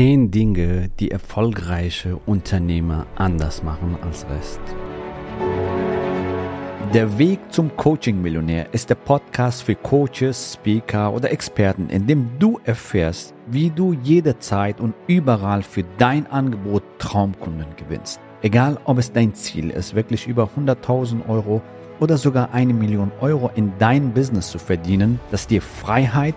10 Dinge, die erfolgreiche Unternehmer anders machen als Rest. Der Weg zum Coaching-Millionär ist der Podcast für Coaches, Speaker oder Experten, in dem du erfährst, wie du jederzeit und überall für dein Angebot Traumkunden gewinnst. Egal, ob es dein Ziel ist, wirklich über 100.000 Euro oder sogar eine Million Euro in dein Business zu verdienen, das dir Freiheit,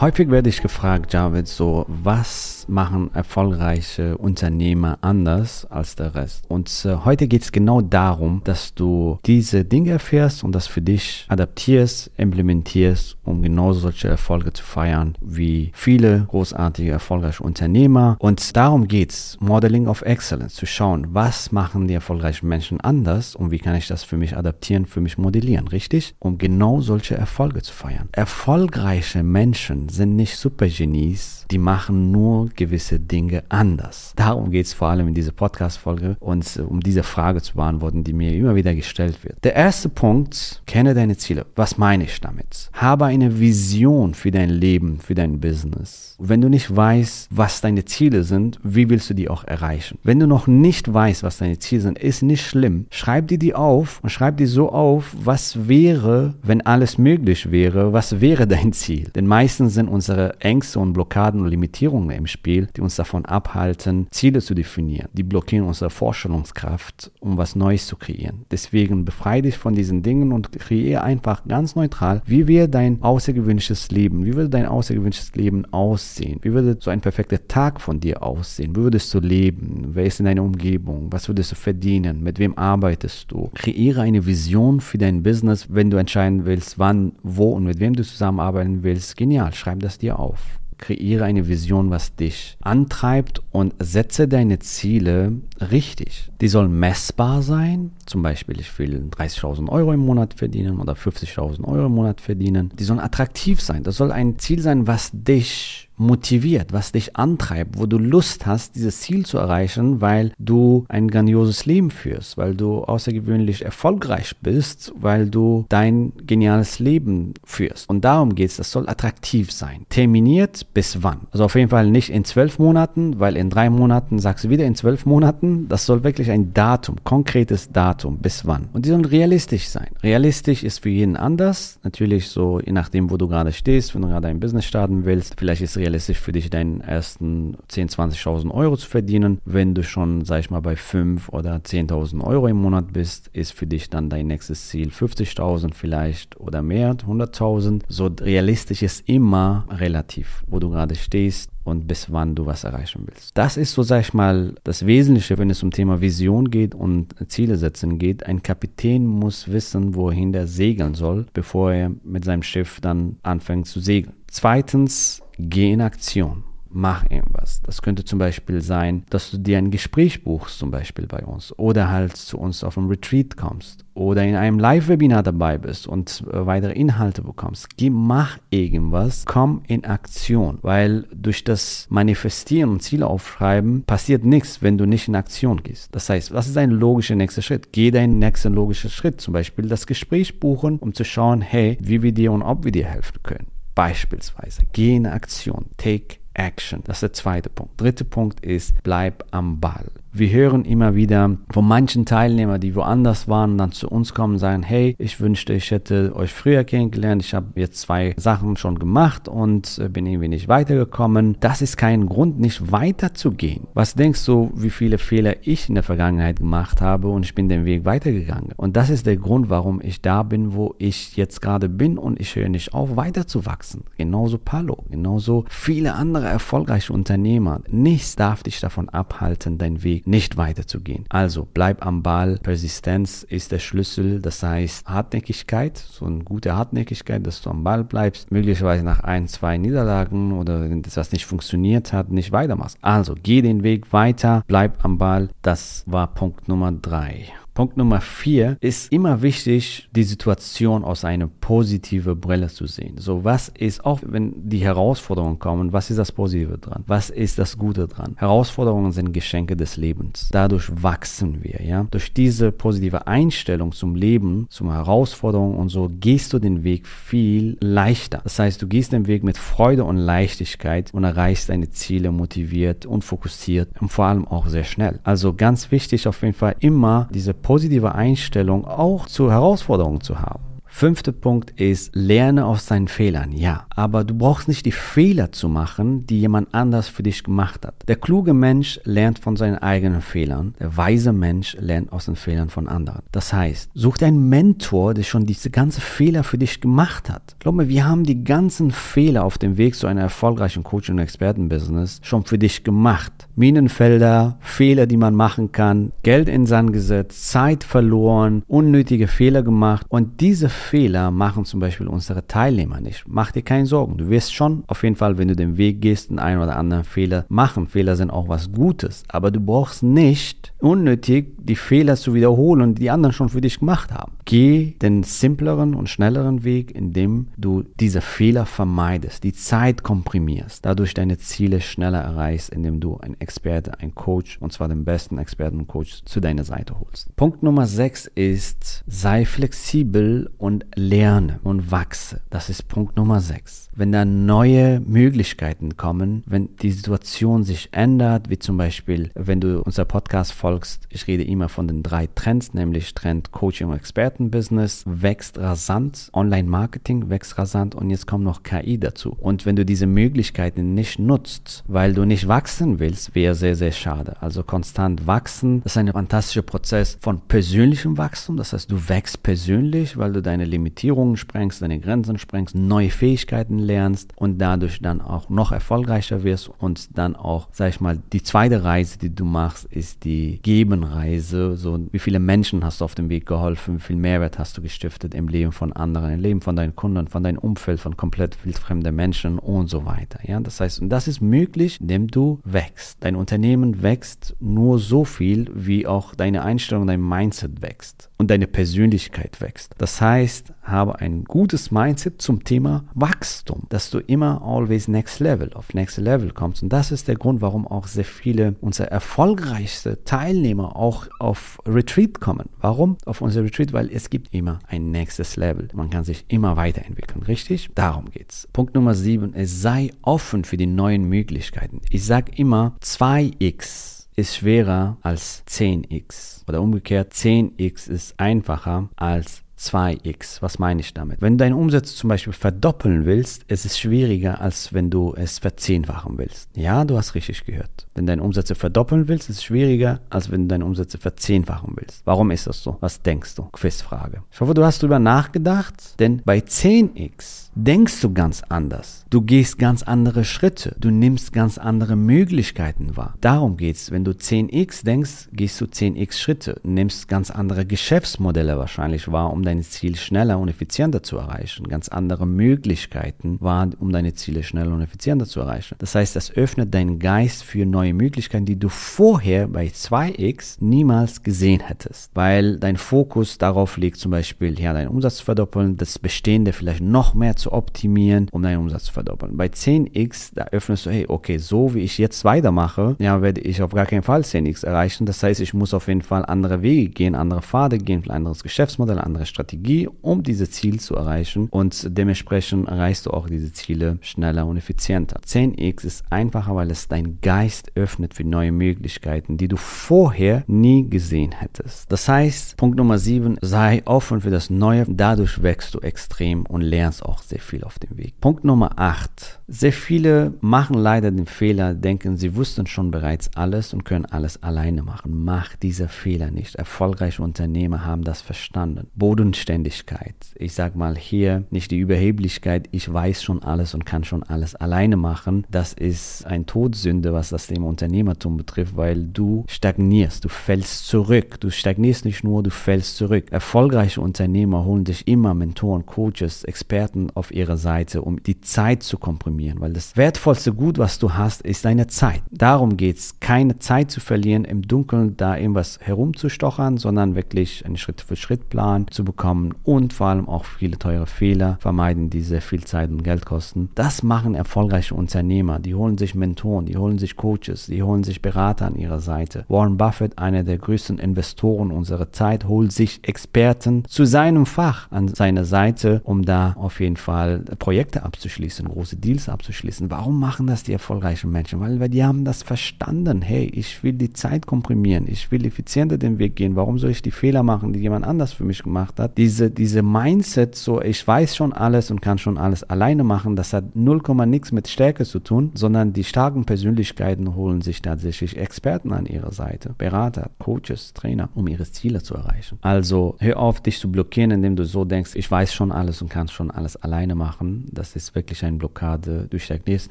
Häufig werde ich gefragt, Javid, so, was machen erfolgreiche Unternehmer anders als der Rest? Und äh, heute geht es genau darum, dass du diese Dinge erfährst und das für dich adaptierst, implementierst, um genau solche Erfolge zu feiern, wie viele großartige, erfolgreiche Unternehmer. Und darum geht es, Modeling of Excellence, zu schauen, was machen die erfolgreichen Menschen anders und wie kann ich das für mich adaptieren, für mich modellieren, richtig? Um genau solche Erfolge zu feiern. Erfolgreiche Menschen sind nicht Supergenies, die machen nur gewisse Dinge anders. Darum geht es vor allem in dieser Podcast-Folge und äh, um diese Frage zu beantworten, die mir immer wieder gestellt wird. Der erste Punkt, kenne deine Ziele. Was meine ich damit? Habe eine Vision für dein Leben, für dein Business. Wenn du nicht weißt, was deine Ziele sind, wie willst du die auch erreichen? Wenn du noch nicht weißt, was deine Ziele sind, ist nicht schlimm. Schreib dir die auf und schreib dir so auf, was wäre, wenn alles möglich wäre, was wäre dein Ziel? Denn meistens sind unsere Ängste und Blockaden und Limitierungen im Spiel, die uns davon abhalten, Ziele zu definieren. Die blockieren unsere Vorstellungskraft, um was Neues zu kreieren. Deswegen befreie dich von diesen Dingen und kreiere einfach ganz neutral, wie wäre dein außergewöhnliches Leben, wie würde dein außergewöhnliches Leben aussehen, wie würde so ein perfekter Tag von dir aussehen, wie würdest du leben, wer ist in deiner Umgebung, was würdest du verdienen, mit wem arbeitest du. Kreiere eine Vision für dein Business, wenn du entscheiden willst, wann, wo und mit wem du zusammenarbeiten willst. Genial, schreib das dir auf kreiere eine Vision, was dich antreibt und setze deine Ziele richtig. Die sollen messbar sein. Zum Beispiel, ich will 30.000 Euro im Monat verdienen oder 50.000 Euro im Monat verdienen. Die sollen attraktiv sein. Das soll ein Ziel sein, was dich motiviert, was dich antreibt, wo du Lust hast, dieses Ziel zu erreichen, weil du ein grandioses Leben führst, weil du außergewöhnlich erfolgreich bist, weil du dein geniales Leben führst. Und darum geht es, das soll attraktiv sein. Terminiert bis wann? Also auf jeden Fall nicht in zwölf Monaten, weil in drei Monaten sagst du wieder in zwölf Monaten. Das soll wirklich ein Datum, konkretes Datum, bis wann. Und die sollen realistisch sein. Realistisch ist für jeden anders. Natürlich so, je nachdem, wo du gerade stehst, wenn du gerade ein Business starten willst, vielleicht ist realistisch für dich, deinen ersten 10.000, 20.000 Euro zu verdienen. Wenn du schon, sag ich mal, bei 5 oder 10.000 Euro im Monat bist, ist für dich dann dein nächstes Ziel 50.000 vielleicht oder mehr, 100.000. So realistisch ist immer relativ, wo du gerade stehst und bis wann du was erreichen willst. Das ist so, sag ich mal, das Wesentliche, wenn es um Thema Vision geht und Ziele setzen geht. Ein Kapitän muss wissen, wohin der segeln soll, bevor er mit seinem Schiff dann anfängt zu segeln. Zweitens, geh in Aktion mach irgendwas. Das könnte zum Beispiel sein, dass du dir ein Gespräch buchst, zum Beispiel bei uns, oder halt zu uns auf einem Retreat kommst oder in einem Live-Webinar dabei bist und äh, weitere Inhalte bekommst. Geh, mach irgendwas, komm in Aktion, weil durch das Manifestieren und Ziele aufschreiben passiert nichts, wenn du nicht in Aktion gehst. Das heißt, was ist dein logischer nächster Schritt? Geh deinen nächsten logischen Schritt, zum Beispiel das Gespräch buchen, um zu schauen, hey, wie wir dir und ob wir dir helfen können. Beispielsweise, geh in Aktion, take Action. Das ist der zweite Punkt. Dritter Punkt ist, bleib am Ball. Wir hören immer wieder von manchen Teilnehmern, die woanders waren, dann zu uns kommen und sagen, hey, ich wünschte, ich hätte euch früher kennengelernt. Ich habe jetzt zwei Sachen schon gemacht und äh, bin irgendwie nicht weitergekommen. Das ist kein Grund, nicht weiterzugehen. Was denkst du, wie viele Fehler ich in der Vergangenheit gemacht habe und ich bin den Weg weitergegangen? Und das ist der Grund, warum ich da bin, wo ich jetzt gerade bin und ich höre nicht auf, weiterzuwachsen. Genauso Palo, genauso viele andere erfolgreiche Unternehmer. Nichts darf dich davon abhalten, deinen Weg nicht weiterzugehen. Also bleib am Ball. Persistenz ist der Schlüssel. Das heißt Hartnäckigkeit, so eine gute Hartnäckigkeit, dass du am Ball bleibst. Möglicherweise nach ein, zwei Niederlagen oder wenn das nicht funktioniert hat, nicht weitermachst. Also geh den Weg weiter, bleib am Ball. Das war Punkt Nummer drei. Punkt Nummer vier ist immer wichtig, die Situation aus einer positiven Brille zu sehen. So, was ist, auch wenn die Herausforderungen kommen, was ist das Positive dran? Was ist das Gute dran? Herausforderungen sind Geschenke des Lebens. Dadurch wachsen wir, ja. Durch diese positive Einstellung zum Leben, zum Herausforderungen und so, gehst du den Weg viel leichter. Das heißt, du gehst den Weg mit Freude und Leichtigkeit und erreichst deine Ziele motiviert und fokussiert und vor allem auch sehr schnell. Also ganz wichtig auf jeden Fall immer diese positive Einstellung auch zu Herausforderungen zu haben. Fünfter Punkt ist, lerne aus deinen Fehlern. Ja, aber du brauchst nicht die Fehler zu machen, die jemand anders für dich gemacht hat. Der kluge Mensch lernt von seinen eigenen Fehlern. Der weise Mensch lernt aus den Fehlern von anderen. Das heißt, such dir einen Mentor, der schon diese ganzen Fehler für dich gemacht hat. Glaub mir, wir haben die ganzen Fehler auf dem Weg zu einem erfolgreichen Coaching- und Expertenbusiness schon für dich gemacht. Minenfelder, Fehler, die man machen kann, Geld in Sand gesetzt, Zeit verloren, unnötige Fehler gemacht und diese Fehler machen zum Beispiel unsere Teilnehmer nicht. Mach dir keine Sorgen. Du wirst schon auf jeden Fall, wenn du den Weg gehst, einen oder anderen Fehler machen. Fehler sind auch was Gutes. Aber du brauchst nicht unnötig die Fehler zu wiederholen, die die anderen schon für dich gemacht haben. Geh den simpleren und schnelleren Weg, indem du diese Fehler vermeidest, die Zeit komprimierst, dadurch deine Ziele schneller erreichst, indem du einen Experte, einen Coach, und zwar den besten Experten und Coach zu deiner Seite holst. Punkt Nummer 6 ist, sei flexibel und lerne und wachse. Das ist Punkt Nummer 6. Wenn da neue Möglichkeiten kommen, wenn die Situation sich ändert, wie zum Beispiel, wenn du unser Podcast folgst, ich rede immer von den drei Trends, nämlich Trend Coaching und Expertenbusiness, wächst rasant, Online-Marketing wächst rasant und jetzt kommt noch KI dazu. Und wenn du diese Möglichkeiten nicht nutzt, weil du nicht wachsen willst, wäre sehr, sehr schade. Also konstant wachsen, das ist ein fantastischer Prozess von persönlichem Wachstum, das heißt, du wächst persönlich, weil du deine Limitierungen sprengst, deine Grenzen sprengst, neue Fähigkeiten lernst und dadurch dann auch noch erfolgreicher wirst und dann auch, sag ich mal, die zweite Reise, die du machst, ist die Gebenreise. So, wie viele Menschen hast du auf dem Weg geholfen, wie viel Mehrwert hast du gestiftet im Leben von anderen, im Leben von deinen Kunden, von deinem Umfeld, von komplett wildfremden Menschen und so weiter. Ja, das heißt, und das ist möglich, indem du wächst. Dein Unternehmen wächst nur so viel, wie auch deine Einstellung, dein Mindset wächst und deine Persönlichkeit wächst. Das heißt, habe ein gutes Mindset zum Thema Wachstum, dass du immer always next level, auf next level kommst. Und das ist der Grund, warum auch sehr viele unserer erfolgreichsten Teilnehmer auch auf Retreat kommen. Warum auf unser Retreat? Weil es gibt immer ein nächstes Level. Man kann sich immer weiterentwickeln, richtig? Darum geht's. Punkt Nummer sieben, es sei offen für die neuen Möglichkeiten. Ich sage immer 2x ist schwerer als 10x. Oder umgekehrt, 10x ist einfacher als 2x. Was meine ich damit? Wenn du deinen Umsatz zum Beispiel verdoppeln willst, ist es schwieriger, als wenn du es verzehnfachen willst. Ja, du hast richtig gehört. Wenn du deine Umsätze verdoppeln willst, ist es schwieriger, als wenn du deine Umsätze verzehnfachen willst. Warum ist das so? Was denkst du? Quizfrage. Ich hoffe, du hast darüber nachgedacht, denn bei 10x denkst du ganz anders. Du gehst ganz andere Schritte. Du nimmst ganz andere Möglichkeiten wahr. Darum geht's. Wenn du 10x denkst, gehst du 10x Schritte, nimmst ganz andere Geschäftsmodelle wahrscheinlich wahr, um deine Ziele schneller und effizienter zu erreichen. Ganz andere Möglichkeiten wahr, um deine Ziele schneller und effizienter zu erreichen. Das heißt, das öffnet deinen Geist für neue Möglichkeiten, die du vorher bei 2x niemals gesehen hättest. Weil dein Fokus darauf liegt, zum Beispiel, ja, deinen Umsatz zu verdoppeln, das Bestehende vielleicht noch mehr zu optimieren, um deinen Umsatz zu verdoppeln. Bei 10x, da öffnest du, hey, okay, so wie ich jetzt weitermache, ja, werde ich auf gar keinen Fall 10x erreichen. Das heißt, ich muss auf jeden Fall andere Wege gehen, andere Pfade gehen, ein anderes Geschäftsmodell, andere Strategie, um diese Ziele zu erreichen. Und dementsprechend erreichst du auch diese Ziele schneller und effizienter. 10x ist einfacher, weil es dein Geist öffnet für neue Möglichkeiten, die du vorher nie gesehen hättest. Das heißt, Punkt Nummer 7, sei offen für das Neue. Dadurch wächst du extrem und lernst auch sehr viel auf dem Weg. Punkt Nummer 8. Sehr viele machen leider den Fehler, denken, sie wussten schon bereits alles und können alles alleine machen. Mach diese Fehler nicht. Erfolgreiche Unternehmer haben das verstanden. Boden Bodenständigkeit. Ich sag mal hier nicht die Überheblichkeit, ich weiß schon alles und kann schon alles alleine machen. Das ist ein Todsünde, was das Thema Unternehmertum betrifft, weil du stagnierst, du fällst zurück. Du stagnierst nicht nur, du fällst zurück. Erfolgreiche Unternehmer holen sich immer Mentoren, Coaches, Experten auf ihre Seite, um die Zeit zu komprimieren, weil das wertvollste Gut, was du hast, ist deine Zeit. Darum geht es, keine Zeit zu verlieren, im Dunkeln da irgendwas herumzustochern, sondern wirklich einen Schritt-für-Schritt-Plan zu bekommen und vor allem auch viele teure Fehler vermeiden, die sehr viel Zeit und Geld kosten. Das machen erfolgreiche Unternehmer. Die holen sich Mentoren, die holen sich Coaches, die holen sich Berater an ihrer Seite. Warren Buffett, einer der größten Investoren unserer Zeit, holt sich Experten zu seinem Fach an seine Seite, um da auf jeden Fall Projekte abzuschließen, große Deals abzuschließen. Warum machen das die erfolgreichen Menschen? Weil, weil die haben das verstanden. Hey, ich will die Zeit komprimieren. Ich will effizienter den Weg gehen. Warum soll ich die Fehler machen, die jemand anders für mich gemacht hat? Diese, diese Mindset, so ich weiß schon alles und kann schon alles alleine machen, das hat 0, nichts mit Stärke zu tun, sondern die starken Persönlichkeiten holen sich tatsächlich Experten an ihre Seite. Berater, Coaches, Trainer, um ihre Ziele zu erreichen. Also hör auf, dich zu blockieren, indem du so denkst, ich weiß schon alles und kann schon alles alleine machen. Das ist wirklich eine Blockade. Du stagnierst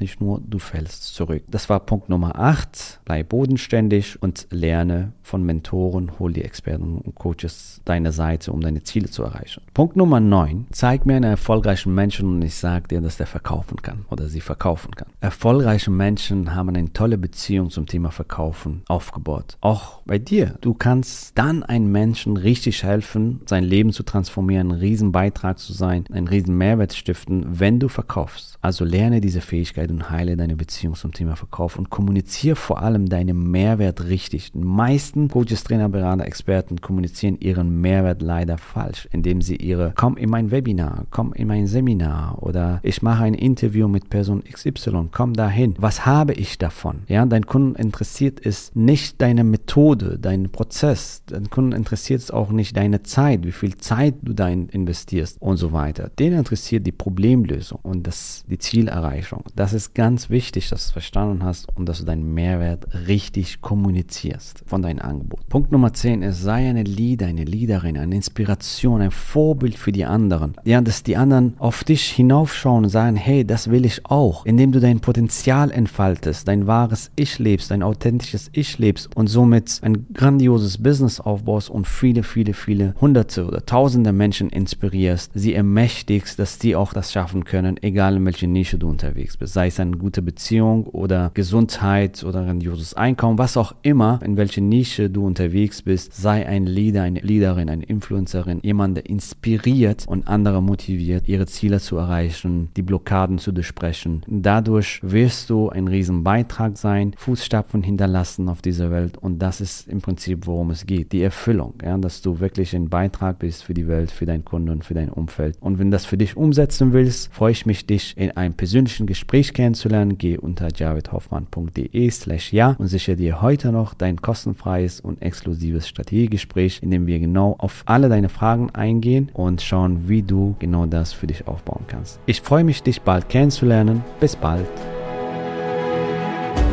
nicht nur, du fällst zurück. Das war Punkt Nummer 8. Bleib bodenständig und lerne von Mentoren, hol die Experten und Coaches deine Seite, um deine Ziele zu erreichen. Punkt Nummer 9. Zeig mir einen erfolgreichen Menschen und ich sage dir, dass der verkaufen kann oder sie verkaufen kann. Erfolgreiche Menschen haben eine tolle Beziehung zum Thema Verkaufen aufgebaut. Auch bei dir. Du kannst dann einem Menschen richtig helfen, sein Leben zu transformieren, einen riesen Beitrag zu sein, einen riesen Mehrwert stiften, wenn du verkaufst. Also lerne diese Fähigkeit und heile deine Beziehung zum Thema Verkauf und kommuniziere vor allem deinen Mehrwert richtig. Die meisten Coaches, Trainer, Berater, Experten kommunizieren ihren Mehrwert leider falsch, indem sie ihre, komm in mein Webinar, komm in mein Seminar oder ich mache ein Interview mit Person XY, komm dahin. Was habe ich davon? Ja, dein Kunden interessiert es nicht deine Methode, dein Prozess. Dein Kunden interessiert es auch nicht deine Zeit, wie viel Zeit du da investierst und so weiter. Den interessiert die Problemlösung und das, die Zielerreichung. Das ist ganz wichtig, dass du es verstanden hast und dass du deinen Mehrwert richtig kommunizierst von deinem Angebot. Punkt Nummer 10 ist, sei eine Leader, eine Leaderin, eine Inspiration, ein Vorbild für die anderen. Ja, dass die anderen auf dich hinaufschauen und sagen, hey, das will ich auch. Indem du dein Potenzial entfaltest, dein wahres Ich lebst, dein authentisches Ich lebst und somit ein grandioses Business aufbaust und viele, viele, viele hunderte oder tausende Menschen inspirierst, sie ermächtigst, dass die auch das schaffen können, egal in welche Nische du unterwegs bist. Sei es eine gute Beziehung oder Gesundheit oder grandioses Einkommen, was auch immer, in welche Nische du unterwegs bist, sei ein Leader, eine Leaderin, eine Influencerin, jemand, der inspiriert und andere motiviert, ihre Ziele zu erreichen, die Blockaden zu durchbrechen. Dadurch wirst du ein riesen Beitrag sein, Fußstapfen hinterlassen auf dieser Welt und das ist im Prinzip, worum es geht. Die Erfüllung, ja, dass du wirklich ein Beitrag bist für die Welt, für deinen Kunden und für dein Umfeld. Und wenn das für dich umsetzen willst, freue ich mich, dich in einem persönlichen Gespräch kennenzulernen. Geh unter javidhoffmann.de slash ja und sichere dir heute noch dein kostenfreies und exklusives Strategiegespräch, in dem wir genau auf alle deine Fragen eingehen und schauen, wie du genau das für dich aufbauen kannst. Ich freue mich, dich bald kennenzulernen. Bis bald.